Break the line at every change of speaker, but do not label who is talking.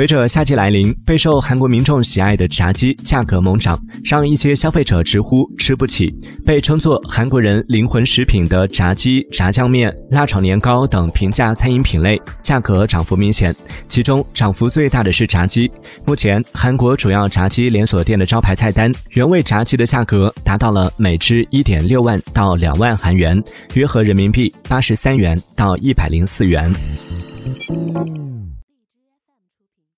随着夏季来临备受韩国民众喜爱的炸鸡价格猛涨让一些消费者直呼吃不起被称作韩国人灵魂食品的炸鸡炸酱面辣炒年糕等平价餐饮品类价格涨幅明显其中涨幅最大的是炸鸡目前韩国主要炸鸡连锁店的招牌菜单原味炸鸡的价格达到了每只一点六万到两万韩元。约合人民币八十三元到一百零四元